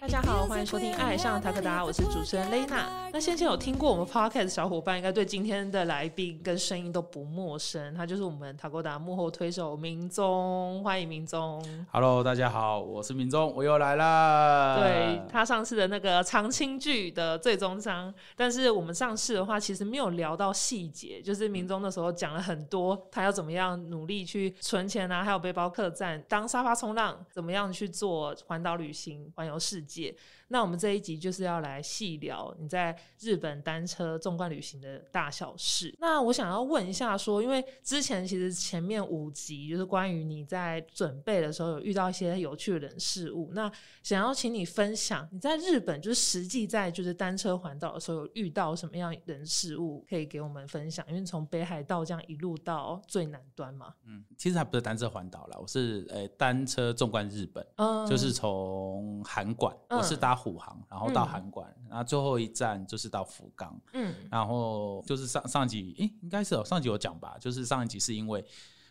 大家好，欢迎收听《爱上塔克达》，我是主持人雷娜。那先前有听过我们 podcast 的小伙伴，应该对今天的来宾跟声音都不陌生，他就是我们塔克达幕后推手明宗，欢迎明宗。Hello，大家好，我是明宗，我又来啦。对他上次的那个长青剧的最终章，但是我们上次的话，其实没有聊到细节，就是明宗那时候讲了很多，他要怎么样努力去存钱啊，还有背包客栈当沙发冲浪，怎么样去做环岛旅行、环游世界。那我们这一集就是要来细聊你在日本单车纵贯旅行的大小事。那我想要问一下说，因为之前其实前面五集就是关于你在准备的时候有遇到一些有趣的人事物，那想要请你分享你在日本就是实际在就是单车环岛的时候有遇到什么样人事物可以给我们分享？因为从北海道这样一路到最南端嘛，嗯，其实还不是单车环岛啦，我是呃、单车纵贯日本，嗯，就是从函馆，嗯我是搭虎航，然后到嗯函馆，然后最后一站就是到福冈，嗯然后就是上上集，诶、应该是有上集有讲吧，就是上一集是因为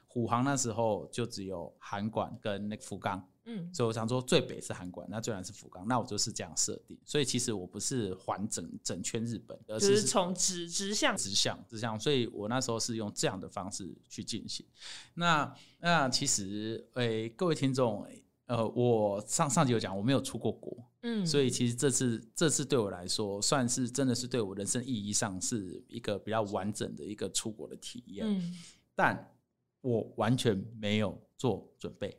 虎航那时候就只有函馆跟那个福冈，嗯所以我想说最北是函馆，那最南是福冈，那我就是这样设定。所以其实我不是环整整圈日本，而是是从直直向直向直向，所以我那时候是用这样的方式去进行。那那其实诶、各位听众，呃，我上上集有讲我没有出过国，嗯，所以其实这次这次对我来说，算是真的是对我人生意义上是一个比较完整的一个出国的体验，嗯但我完全没有做准备。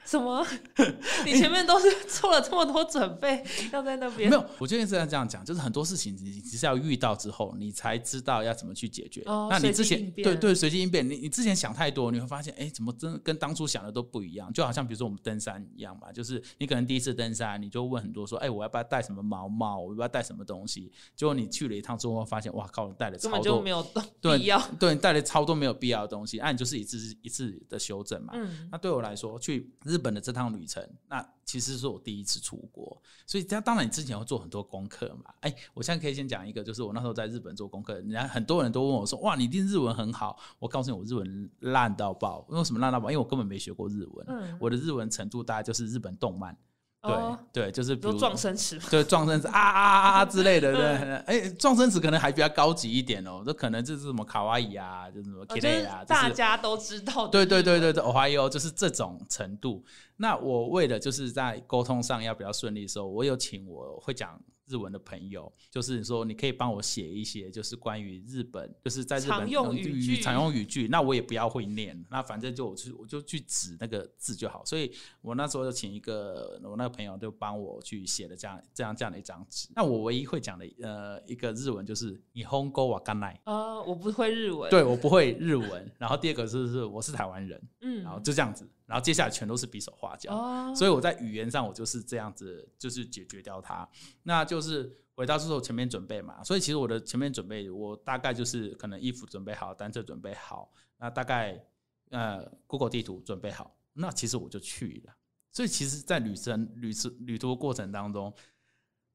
什么？你前面都是做了这么多准备，要在那边没有，我觉得是要这样讲，就是很多事情你你只是要遇到之后，你才知道要怎么去解决。哦那你之前对对随机应变，你你之前想太多，你会发现，哎，怎么真的跟当初想的都不一样？就好像比如说我们登山一样嘛，就是你可能第一次登山，你就问很多说，哎，我要不要带什么毛帽？我要不要带什么东西？结果你去了一趟之后，发现，哇靠，你带了超多根本就没，有对必要。对，你带了超多没有必要的东西，那、你就是一次一次的修正嘛。嗯那对我来说，去日本的这趟旅程，那其实是我第一次出国，所以这当然你之前要做很多功课嘛。哎，我现在可以先讲一个，就是我那时候在日本做功课，人家很多人都问我说：“哇，你一定日文很好。”我告诉你，我日文烂到爆。为什么烂到爆？因为我根本没学过日文，嗯我的日文程度大概就是日本动漫，对、哦对，就是比如撞生词，对，撞生词啊啊啊啊之类的，对，嗯哎、撞生词可能还比较高级一点哦，这可能就是什么卡哇伊啊，就是什么哦 k 就 i 是啊，大就是家都知道的对。对对对对我怀疑哦就是这种程度。那我为了就是在沟通上要比较顺利的时候，我有请我会讲日文的朋友，就是说你可以帮我写一些就是关于日本，就是在日本常用嗯语句常用语句。那我也不要会念，那反正就我去我就去指那个字就好。所以我那时候就请一个我那个朋友就帮我去写了这样这样这样的一张纸。那我唯一会讲的呃一个日文就是你 hong go wa ganai。呃，我不会日文。，对我不会日文，然后第二个是是我是台湾人，嗯，然后就这样子，然后接下来全都是比手画脚，哦，所以我在语言上我就是这样子，就是解决掉它。那就是回到之后前面准备嘛，所以其实我的前面准备，我大概就是可能衣服准备好，单车准备好，那大概呃 Google 地图准备好，那其实我就去了。所以其实，在旅程旅程旅途的过程当中，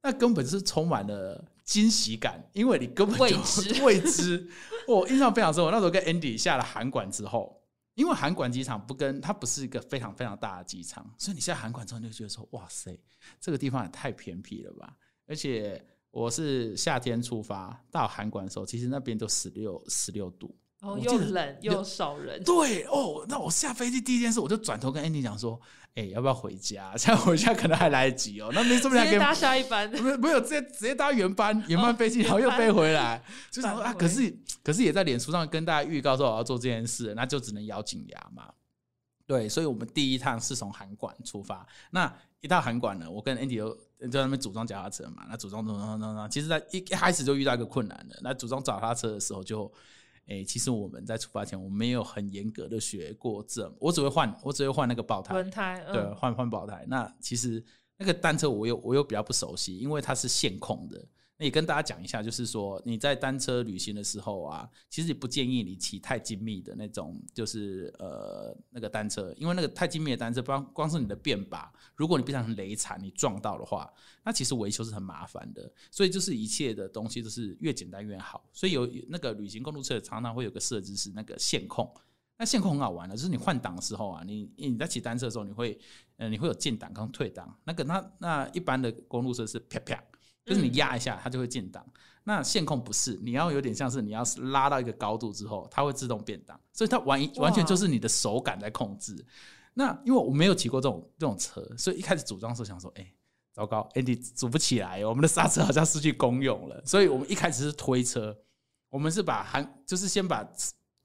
那根本是充满了惊喜感，因为你根本就未知 未知。我印象非常深，我那时候跟 Andy 下了函馆之后，因为韩馆机场不跟它不是一个非常非常大的机场，所以你在韩馆之后，你就觉得说，哇塞，这个地方也太偏僻了吧！而且我是夏天出发到韩馆的时候，其实那边都十六十六度。然后我记得又冷又少人，对哦，那我下飞机第一件事，我就转头跟 Andy 讲说，哎、要不要回家？现在回家可能还来得及哦。那没说不定还可以直接搭下一班。没有没有，直接直接搭原班原班飞机，然后又飞回来，就想说啊，可是可是也在脸书上跟大家预告说我要做这件事，那就只能咬紧牙嘛。对，所以我们第一趟是从韩馆出发。那一到韩馆呢，我跟 Andy 就就在那边组装脚踏车嘛。那组装组装组装，其实在一一开始就遇到一个困难的。那组装脚踏车的时候就，诶、其实我们在出发前我没有很严格的学过这，我只会换，我只会换那个爆胎。轮胎，对，嗯，换换爆胎。那其实那个单车我又我又比较不熟悉，因为它是线控的。那也跟大家讲一下，就是说你在单车旅行的时候啊，其实也不建议你骑太精密的那种，就是呃那个单车，因为那个太精密的单车，光光是你的变把，如果你变成雷惨，你撞到的话，那其实维修是很麻烦的。所以就是一切的东西都是越简单越好。所以有那个旅行公路车常常会有个设置是那个线控。那线控很好玩的，就是你换挡的时候啊，你你在骑单车的时候，你会呃，你会有进档跟退档。那个那那一般的公路车是啪啪，就是你压一下它就会进档。那线控不是，你要有点像是你要是拉到一个高度之后，它会自动变档，所以它完完全就是你的手感在控制。那因为我没有骑过这种这种车，所以一开始组装的时候想说，哎、糟糕，Andy 组不起来哦，我们的刹车好像失去功用了，所以我们一开始是推车，我们是把含就是先把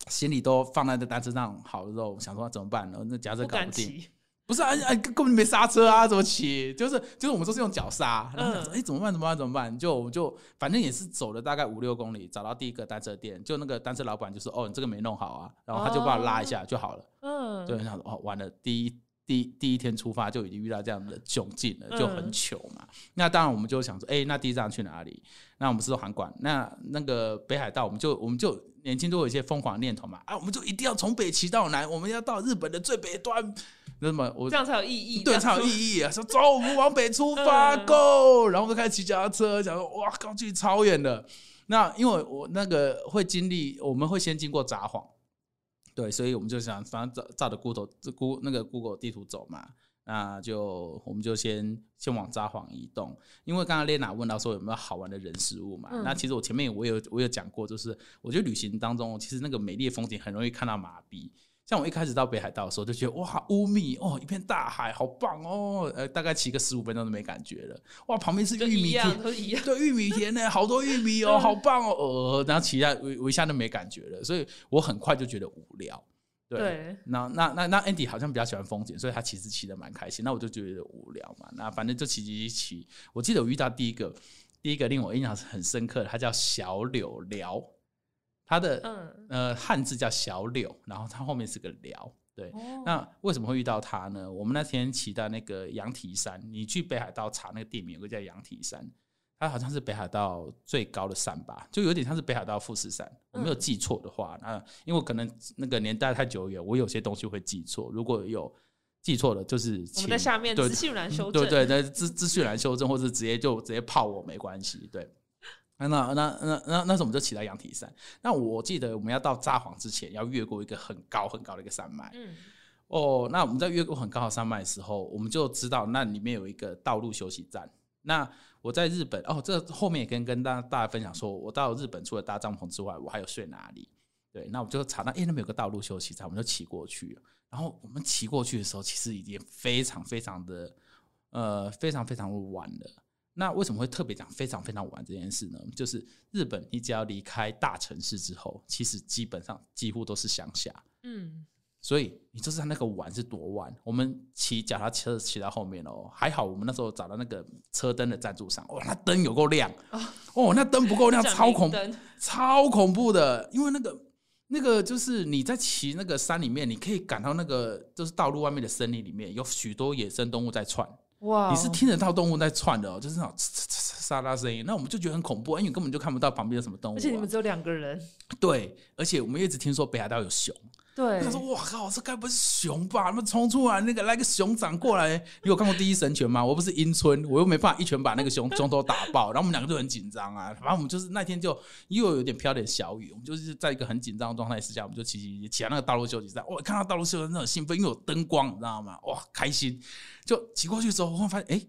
行李都放在这单车上好了之后，想说怎么办呢？那夹着搞不定，骑，不是啊，啊，根本没刹车啊，怎么骑？就是就是我们都是用脚刹，然后想说，嗯哎、怎么办？怎么办？怎么办？就我们就反正也是走了大概五六公里，找到第一个单车店，就那个单车老板就说，哦，你这个没弄好啊，然后他就帮我拉一下就好了。嗯，对，想说哦，完了，第一第第一天出发就已经遇到这样的窘境了，就很嗯糗嘛。那当然我们就想说，哎、那第一站去哪里？那我们是说韩馆，那那个北海道，我们就我们就年轻都有一些疯狂念头嘛，啊，我们就一定要从北骑到南，我们要到日本的最北端。那么我这样才有意义，对，才有意义啊！说走，我们往北出发、嗯 g o 然后就开始骑脚踏车，想说哇，靠，距离超远的。那因为我那个会经历，我们会先经过札幌，对，所以我们就想，反正照照着 Google 这 Google 那个 Google 地图走嘛，那就我们就先先往札幌移动。因为刚刚 Lena 问到说有没有好玩的人事物嘛，嗯那其实我前面我有我有讲过，就是我觉得旅行当中，其实那个美丽的风景很容易看到麻痹。像我一开始到北海道的时候，就觉得哇，乌米哦，一片大海，好棒哦。呃，大概骑个十五分钟都没感觉了。哇，旁边是就玉米，田，都一样。对，玉米田呢，好多玉米哦，嗯 好棒哦。呃，然后骑下我我一下都没感觉了，所以我很快就觉得无聊。对，那那那那 Andy 好像比较喜欢风景，所以他其实骑的蛮开心。那我就觉得无聊嘛，那反正就骑骑骑骑。我记得我遇到第一个第一个令我印象很深刻的，他叫小柳聊，他的、嗯，呃汉字叫小柳，然后他后面是个聊。对，哦那为什么会遇到他呢？我们那天骑到那个羊蹄山，你去北海道查那个地名，有个叫羊蹄山，它好像是北海道最高的山吧，就有点像是北海道富士山。我没有嗯记错的话，那因为我可能那个年代太久远，我有些东西会记错。如果有记错了，就是我请们在下面对资讯栏修正。对对，那资资讯栏修正，或者直接就直接泡我没关系。对，那那那那那那时候我们就骑到羊蹄山。那我记得我们要到札幌之前，要越过一个很高很高的一个山脉。嗯，哦，那我们在越过很高的山脉的时候，我们就知道那里面有一个道路休息站。那我在日本哦，这后面也跟跟大大家分享说，我到日本除了搭帐篷之外，我还有睡哪里？对，那我就查到，哎、那边有个道路休息站，我们就骑过去。然后我们骑过去的时候，其实已经非常非常的呃非常非常的晚了。那为什么会特别讲非常非常晚这件事呢？就是日本，你只要离开大城市之后，其实基本上几乎都是乡下。嗯，所以你就知道那个晚是多晚。我们骑脚踏车骑到后面哦，还好我们那时候找到那个车灯的赞助商，哇，那灯有够亮。哦，那灯不够亮，超恐明灯。超恐怖的，因为那个那个就是你在骑那个山里面，你可以感到那个就是道路外面的森林里面有许多野生动物在窜，哇，你是听得到动物在窜的哦，就是那种呲呲呲呲沙拉声音，那我们就觉得很恐怖，因为你根本就看不到旁边有什么动物、啊，而且你们只有两个人，对，而且我们一直听说北海道有熊。对他，说：“哇靠，这该不是熊吧？他们冲出来，那个来个熊掌过来。你有看过《第一神拳》吗？我不是阴村，我又没办法一拳把那个熊从头打爆。然后我们两个就很紧张啊。反正我们就是那天就又有点飘点小雨，我们就是在一个很紧张的状态之下，我们就骑骑骑骑到那个道路休息站。哇，看到道路休息站很兴奋，因为有灯光，你知道吗？哇，开心。就骑过去之后，我发现，哎、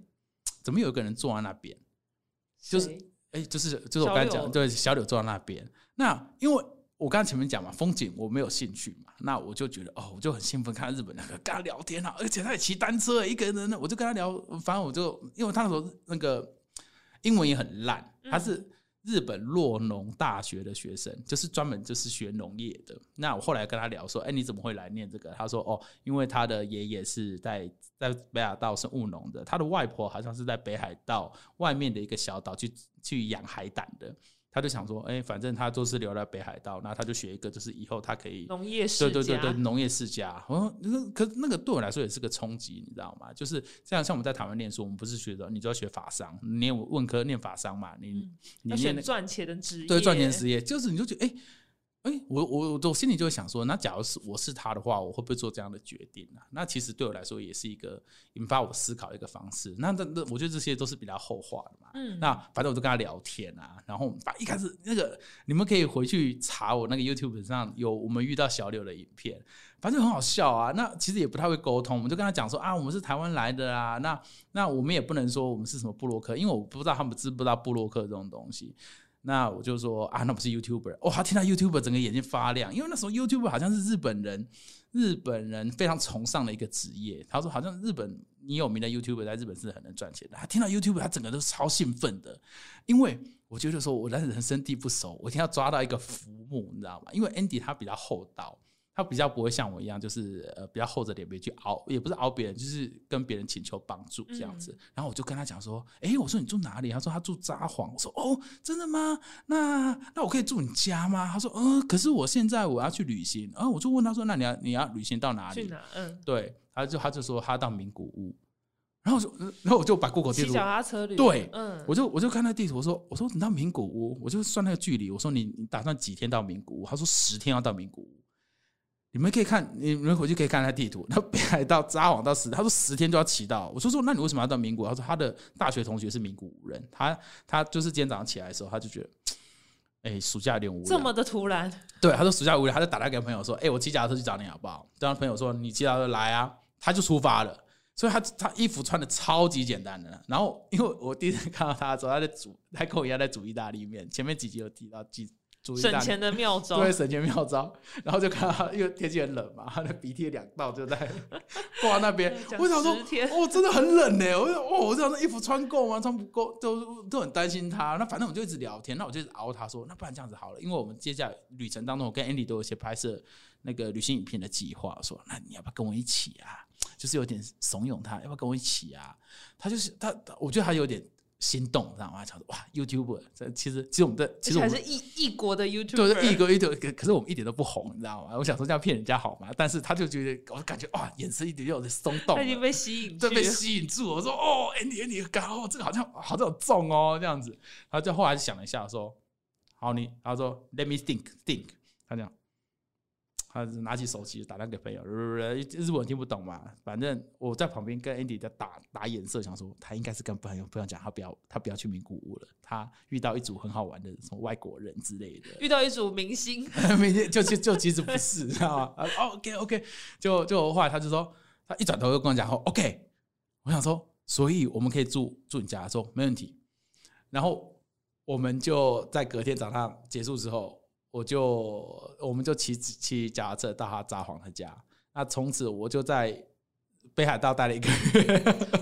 怎么有一个人坐在那边？就是谁哎、就是就是我刚才讲，对，小柳坐在那边。那因为我刚才前面讲嘛，风景我没有兴趣嘛，那我就觉得哦，我就很兴奋，看到日本那个跟他聊天啊，而且他也骑单车，一个人呢，我就跟他聊，反正我就因为他那时候那个英文也很烂，他是日本洛农大学的学生，就是专门就是学农业的。那我后来跟他聊说，哎、你怎么会来念这个？他说哦，因为他的爷爷是在在北海道是务农的，他的外婆好像是在北海道外面的一个小岛去去养海胆的。他就想说，哎、反正他都是留在北海道，那他就学一个，就是以后他可以农业世对对对对，家农业世家。我说，那可是那个对我来说也是个冲击，你知道吗？就是这样，像我们在台湾念书，我们不是学的，你就要学法商，你念文科念法商嘛，你、你要念赚钱的职业，对赚钱职业，就是你就觉得哎。哎、我我我心里就会想说，那假如是我是他的话，我会不会做这样的决定呢、那其实对我来说也是一个引发我思考的一个方式。那那那，我觉得这些都是比较后话的嘛。嗯那反正我就跟他聊天啊，然后反正一开始那个你们可以回去查我那个 YouTube 上有我们遇到小柳的影片，反正很好笑啊。那其实也不太会沟通，我们就跟他讲说啊，我们是台湾来的啊，那那我们也不能说我们是什么布洛克，因为我不知道他们知不知道布洛克这种东西。那我就说啊，那不是 YouTuber 哦，他听到 YouTuber 整个眼睛发亮，因为那时候 YouTuber 好像是日本人，日本人非常崇尚的一个职业。他说好像日本你有名的 YouTuber 在日本是很能赚钱的。他听到 YouTuber，他整个都超兴奋的，因为我觉得说我在人生地不熟，我一定要抓到一个浮木，你知道吗？因为 Andy 他比较厚道。他比较不会像我一样，就是呃比较厚着脸皮去熬，也不是熬别人，就是跟别人请求帮助这样子。然后我就跟他讲说，诶，我说你住哪里？他说他住札幌。我说哦，真的吗？那那我可以住你家吗？他说嗯，可是我现在我要去旅行。然、后我就问他说，那你要你要旅行到哪里？去哪？嗯，对，他就他就说他到名古屋。然后我就然后我就把 Google 地图脚踏车旅。对嗯，我就我就看那地图，我说我说你到名古屋，我就算那个距离，我说你你打算几天到名古屋？他说十天要到名古屋。你们可以看，你们回去可以看他地图。他北海道札幌到十，他说十天就要骑到。我说说，那你为什么要到名古屋？他说他的大学同学是名古屋人，他他就是今天早上起来的时候，他就觉得，哎、暑假有点无聊。这么的突然，对，他说暑假无聊，他就打电话给朋友说：“哎、我骑脚踏车去找你好不好？”然后朋友说：“你骑脚踏车来啊。”他就出发了。所以他他衣服穿的超级简单的。然后因为我第一次看到他的时候，他在煮，他跟我一样在煮意大利面。前面几集有提到煮煮意大利省钱的妙招。对，省钱妙招。然后就看到他，因为天气很冷嘛，他的鼻涕两道就在挂那边。我想说10天，哦，真的很冷呢。我就哦，我这样的衣服穿够吗？穿不够，都都很担心他。那反正我们就一直聊天，那我就一直熬他说，那不然这样子好了，因为我们接下来旅程当中，我跟 Andy 都有一些拍摄那个旅行影片的计划。我说，那你要不要跟我一起啊？就是有点怂恿他，要不要跟我一起啊？他就是，他我觉得他有点心动，知道吗？他想说哇，YouTuber，这其实其实我们的其实还是异异国的 YouTube，对，异国 YouTube，可可是我们一点都不红，你知道吗？我想说这样骗人家好吗？但是他就觉得，我感觉哇，眼神一点就有点松动了，他已经被吸引对被。吸引住。我说哦，Andy Andy，刚哦，这个好像好像有中哦，这样子。然后就后来想了一下，说好你，他说 Let me think think，他这样。他拿起手机打电话给朋友，日文听不懂嘛，反正我在旁边跟 Andy 在打打眼色，想说他应该是跟朋友朋友讲，他不要他不要去名古屋了，他遇到一组很好玩的什么外国人之类的，遇到一组明星，明天就就就其实不是，知道吗？，OK OK，就就后来他就说，他一转头就跟我讲说 OK，我想说，所以我们可以住住你家，说没问题。然后我们就在隔天早上结束之后，我就我们就骑骑脚踏车到他札幌他家，那从此我就在北海道待了一个月。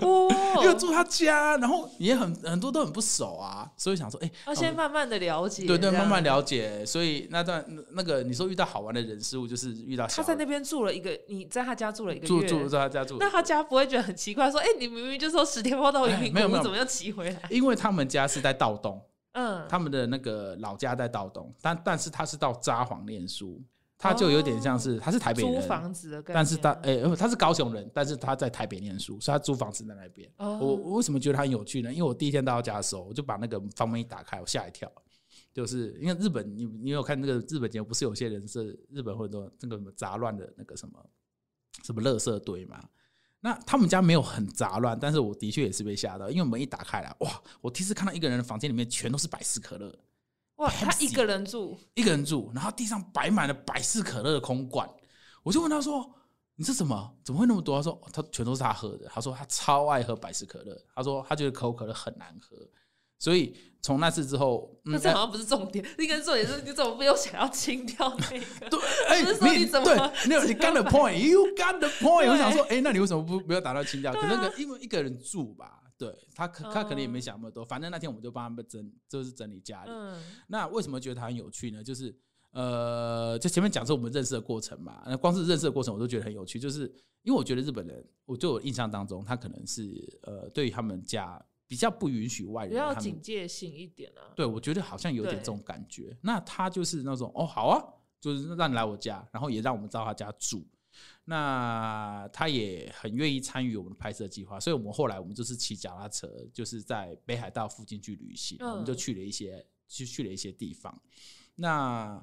因为哦，住他家，然后也很很多都很不熟啊，所以想说，哎、要先慢慢的了解，对对，慢慢了解。所以那段那那个你说遇到好玩的人事物，就是遇到他在那边住了一个，你在他家住了一个月，住住在他家住，那他家不会觉得很奇怪，说，哎、你明明就说十天后到哎名没有没有怎么又骑回来？因为他们家是在道东，嗯，他们的那个老家在道东，但但是他是到札幌念书，他就有点像是、他是台北租人，房子的，但是他哎、呃他是高雄人，但是他在台北念书，所以他租房子在那边。哦我我为什么觉得他很有趣呢？因为我第一天到他家的时候，我就把那个房门一打开，我吓一跳。就是因为日本，你你有看那个日本节目，不是有些人是日本会很多那个什么杂乱的那个什么什么垃圾堆嘛？那他们家没有很杂乱，但是我的确也是被吓到，因为门一打开来，哇！我第一次看到一个人的房间里面全都是百事可乐，哇，他一个人住，一个人住，然后地上摆满了百事可乐的空罐，我就问他说：“你这什么？怎么会那么多？”他说：“他全都是他喝的。”他说他超爱喝百事可乐，他说他觉得可口可乐很难喝，所以从那次之后，嗯那这好像不是重点，那个重点是你怎么没有想要清掉那个？对，哎、你怎么对，你有你 got the point，you got the point。我想说，哎、那你为什么不不要打到清掉？可是那个因为一个人住吧，对他可他可能也没想那么多，反正那天我们就帮他们整，就是整理家里。嗯，那为什么觉得他很有趣呢？就是呃，就前面讲说我们认识的过程嘛，那光是认识的过程我都觉得很有趣，就是因为我觉得日本人，我对我印象当中，他可能是呃，对于他们家比较不允许外人，他们较警戒性一点啊。对我觉得好像有点对这种感觉。那他就是那种哦，好啊，就是让你来我家，然后也让我们到他家住。那他也很愿意参与我们的拍摄计划，所以我们后来我们就是骑脚踏车，就是在北海道附近去旅行，嗯我们就去了一些去去了一些地方。那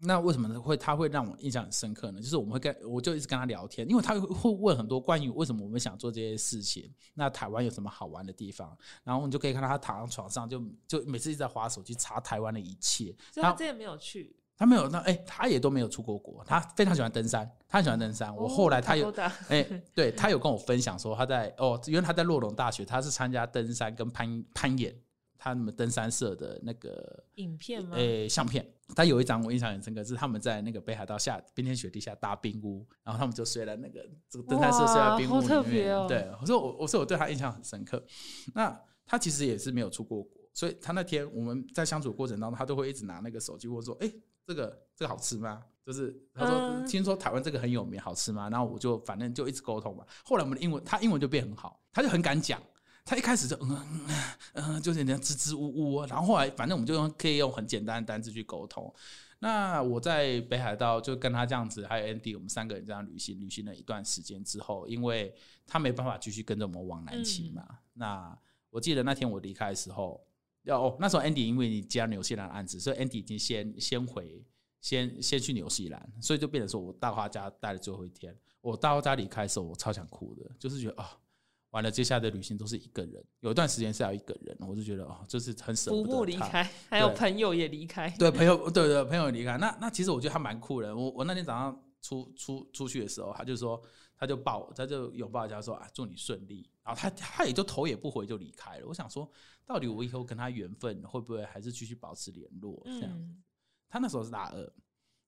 那为什么会他会让我印象很深刻呢？就是我们会跟我就一直跟他聊天，因为他会会问很多关于为什么我们想做这些事情，那台湾有什么好玩的地方，然后你就可以看到他躺在床上就就每次一直在划手机查台湾的一切，他所以他之前没有去。他没有那哎、他也都没有出过国，他非常喜欢登山，他很喜欢登山。我后来他有哎、对他有跟我分享说他在哦，因为他在洛龙大学，他是参加登山跟攀攀岩，他们登山社的那个影片吗？诶、相片，他有一张我印象很深刻，是他们在那个北海道下冰天雪地下搭冰屋，然后他们就睡在那个这个登山社睡在冰屋里面。对，我说我我说我对他印象很深刻。那他其实也是没有出过国，所以他那天我们在相处过程当中，他都会一直拿那个手机问说：“哎、这个这个好吃吗？”就是他说、嗯听说台湾这个很有名，好吃吗？然后我就反正就一直沟通嘛。后来我们的英文，他英文就变很好，他就很敢讲。他一开始就嗯嗯嗯嗯，就是人家支支吾吾，然后后来反正我们就用可以用很简单的单字去沟通。那我在北海道就跟他这样子，还有 Andy，我们三个人这样旅行，旅行了一段时间之后，因为他没办法继续跟着我们往南骑嘛。那我记得那天我离开的时候，要哦，那时候 Andy 因为你接了纽西兰的案子，所以 Andy 已经先先回，先先去纽西兰，所以就变成说我大花家待了最后一天。我大花家离开的时候，我超想哭的，就是觉得啊、完了，接下来的旅行都是一个人，有一段时间是要一个人，我就觉得哦，就是很舍不得离开，还有朋友也离开。对朋友，对对朋友离开，那那其实我觉得他蛮酷的。我我那天早上出出出去的时候，他就说，他就抱我，他就拥抱一下说啊，祝你顺利。然后他他也就头也不回就离开了。我想说，到底我以后跟他缘分会不会还是继续保持联络这样？嗯，他那时候是大二，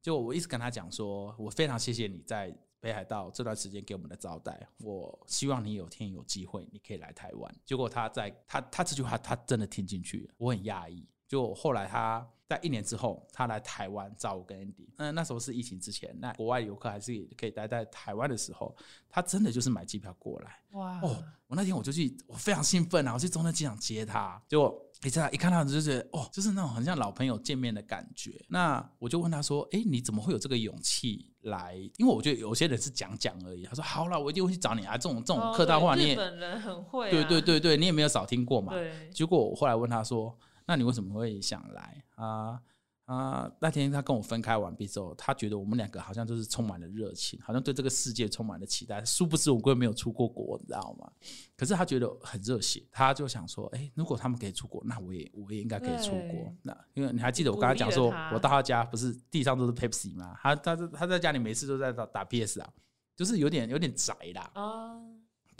就我一直跟他讲说，我非常谢谢你在北海道这段时间给我们的招待，我希望你有天有机会你可以来台湾。结果他在他他这句话他真的听进去了，我很讶异。就后来他在一年之后，他来台湾找我跟 Andy，嗯，那时候是疫情之前，那国外游客还是可以待在台湾的时候，他真的就是买机票过来。哇哦，我那天我就去，我非常兴奋啊！我去中正机场接他，结果一在一看到就觉得，哦，就是那种很像老朋友见面的感觉。那我就问他说：“哎，你怎么会有这个勇气来？因为我觉得有些人是讲讲而已。”他说：“好了，我一定会去找你啊！这种这种哦客套话，对你也日本人很会啊，对对对对，你也没有少听过嘛。”对，结果我后来问他说：“那你为什么会想来啊？”啊，那天他跟我分开完毕之后，他觉得我们两个好像就是充满了热情，好像对这个世界充满了期待。殊不知我根本没有出过国，你知道吗？可是他觉得很热血，他就想说：“哎、如果他们可以出国，那我也我也应该可以出国。”那因为你还记得我跟他讲说我到他家不是地上都是 Pepsi 吗？他他他在家里每次都在打打 PS 啊，就是有点有点宅啦。啊，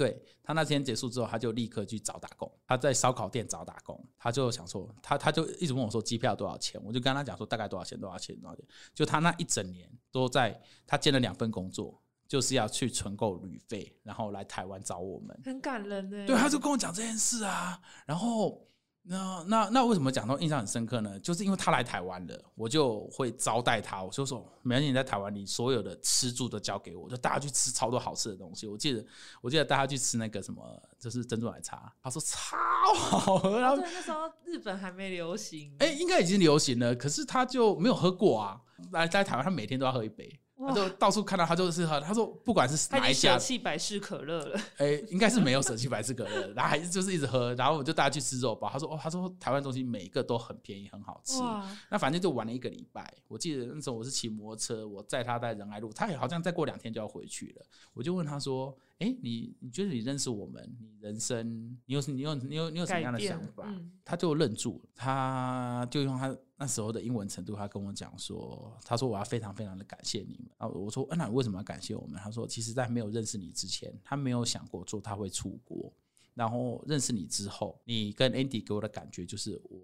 对他那天结束之后，他就立刻去找打工。他在烧烤店找打工，他就想说，他他就一直问我说机票多少钱，我就跟他讲说大概多少钱，多少钱，多少钱。就他那一整年都在，他兼了两份工作，就是要去存够旅费，然后来台湾找我们。很感人呢。对，他就跟我讲这件事啊，然后。那那那为什么讲到印象很深刻呢？就是因为他来台湾了，我就会招待他。我就说，没关系，你在台湾，你所有的吃住都交给我，就带他去吃超多好吃的东西。我记得，我记得带他去吃那个什么，就是珍珠奶茶，他说超好喝，然后那时候日本还没流行。哎、应该已经流行了，可是他就没有喝过啊。来在台湾，他每天都要喝一杯，他就到处看到他就是喝。他说不管是哪一家舍弃百事可乐了。哎、应该是没有舍弃百事可乐，然后还是就是一直喝，然后我就带他去吃肉包。他说哦，他说台湾东西每一个都很便宜，很好吃。那反正就玩了一个礼拜。我记得那时候我是骑摩托车，我载他在仁爱路，他也好像再过两天就要回去了。我就问他说：“哎、你你觉得你认识我们，你人生你有你有你有你有什么样的想法？”嗯他就愣住了，他就用他那时候的英文程度，他跟我讲说：“他说我要非常非常的感谢你们。”然后我说：“啊、那你为什么要感谢我们？”他说：“其实，在没有认识你之前，他没有想过说他会出国。然后认识你之后，你跟 Andy 给我的感觉就是我。”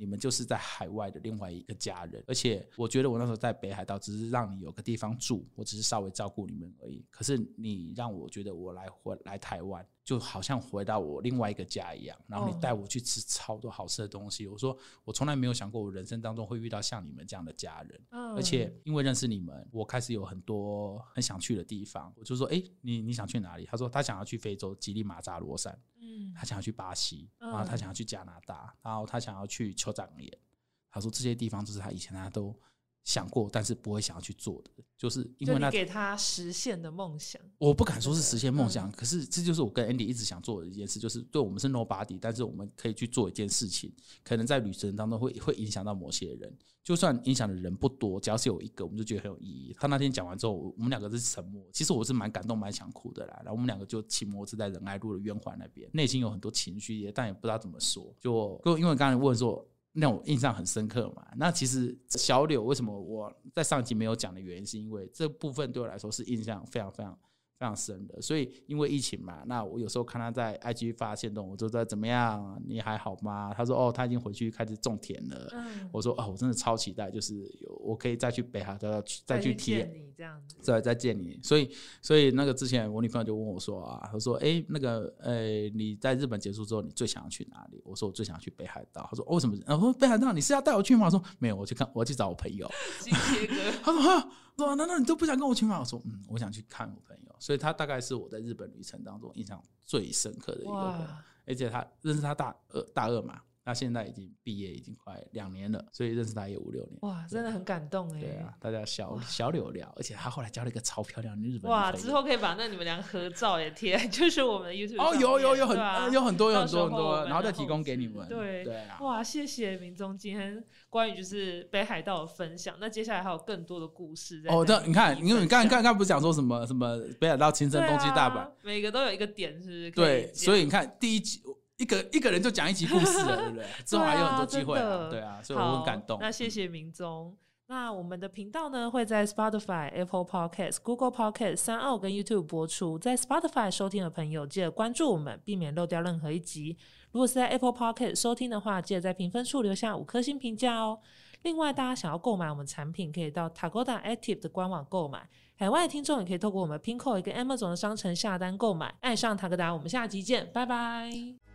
你们就是在海外的另外一个家人，而且我觉得我那时候在北海道只是让你有个地方住，我只是稍微照顾你们而已。可是你让我觉得我来回来台湾，就好像回到我另外一个家一样。然后你哦带我去吃超多好吃的东西，我说我从来没有想过我人生当中会遇到像你们这样的家人。嗯而且因为认识你们，我开始有很多很想去的地方。我就说，哎、你你想去哪里？他说他想要去非洲吉利马扎罗山，嗯他想要去巴西，嗯然后他想要去加拿大，然后他想要去酋长岩。他说这些地方就是他以前他都想过，但是不会想要去做的，就是因为那给他实现的梦想。我不敢说是实现梦嗯想，可是这就是我跟 Andy 一直想做的一件事，就是对我们是 nobody，但是我们可以去做一件事情，可能在旅程当中会会影响到某些人，就算影响的人不多，只要是有一个，我们就觉得很有意义。他那天讲完之后，我我们两个是沉默，其实我是蛮感动、蛮想哭的啦。然后我们两个就骑摩托车在仁爱路的圆环那边，内心有很多情绪，也但也不知道怎么说。就就因为刚才问说。让我印象很深刻嘛。那其实小柳为什么我在上集没有讲的原因，是因为这部分对我来说是印象非常非常非常深的。所以因为疫情嘛，那我有时候看他在 IG 发现动，我就在怎么样，你还好吗？他说哦，他已经回去开始种田了。嗯，我说哦，我真的超期待，就是有我可以再去北海道去再去体验见你这样子。再再见你，所以所以那个之前我女朋友就问我说啊，她说哎、那个呃你在日本结束之后，你最想要去哪里？我说我最想要去北海道。她说、哦、为什么？然后我说北海道你是要带我去吗？我说没有，我去看我要去找我朋友。金切割，她说哈，说难道你都不想跟我去吗？我说嗯，我想去看我朋友。所以他大概是我在日本旅程当中印象最深刻的一个朋友，哇，而且他认识他大二大二嘛，他现在已经毕业已经快两年了，所以认识他也五六年。哇，真的很感动哎。对啊，大家小小柳聊，而且他后来交了一个超漂亮的日本哇，之后可以把那你们俩合照也贴，就是我们的 YouTube 哦，有有有很有很多有很多很多，然后再提供给你们。对对啊，哇，谢谢明宗今天关于就是北海道的分享。那接下来还有更多的故事在哦，这这你看，因为你刚刚刚刚不是讲说什么什么北海道、青森、东京、大阪，，每个都有一个点，是不是？对，所以以你看第一集一个一个人就讲一集故事了，对不对？之后还有很多机会啊，对啊真的对啊，所以我很感动。那谢谢明宗。那我们的频道呢会在 Spotify、Apple Podcast、Google Podcast、三奥跟 YouTube 播出。在 Spotify 收听的朋友，记得关注我们，避免漏掉任何一集。如果是在 Apple Podcast 收听的话，记得在评分处留下五颗星评价哦。另外，大家想要购买我们产品，可以到 Tagoda Active 的官网购买。海外的听众也可以透过我们 Pinko 一个 Amazon 的商城下单购买。爱上 Tagoda，我们下集见，拜拜。